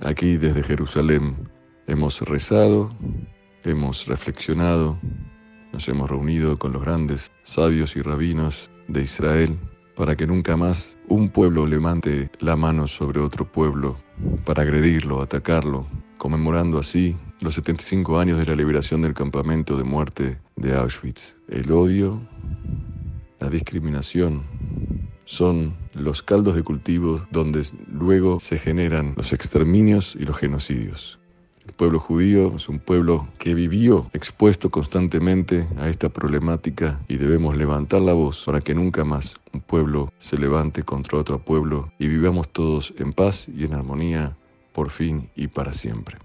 Aquí desde Jerusalén hemos rezado, hemos reflexionado, nos hemos reunido con los grandes sabios y rabinos de Israel para que nunca más un pueblo levante la mano sobre otro pueblo para agredirlo, atacarlo, conmemorando así los 75 años de la liberación del campamento de muerte de Auschwitz. El odio, la discriminación, son los caldos de cultivo donde luego se generan los exterminios y los genocidios. El pueblo judío es un pueblo que vivió expuesto constantemente a esta problemática y debemos levantar la voz para que nunca más un pueblo se levante contra otro pueblo y vivamos todos en paz y en armonía por fin y para siempre.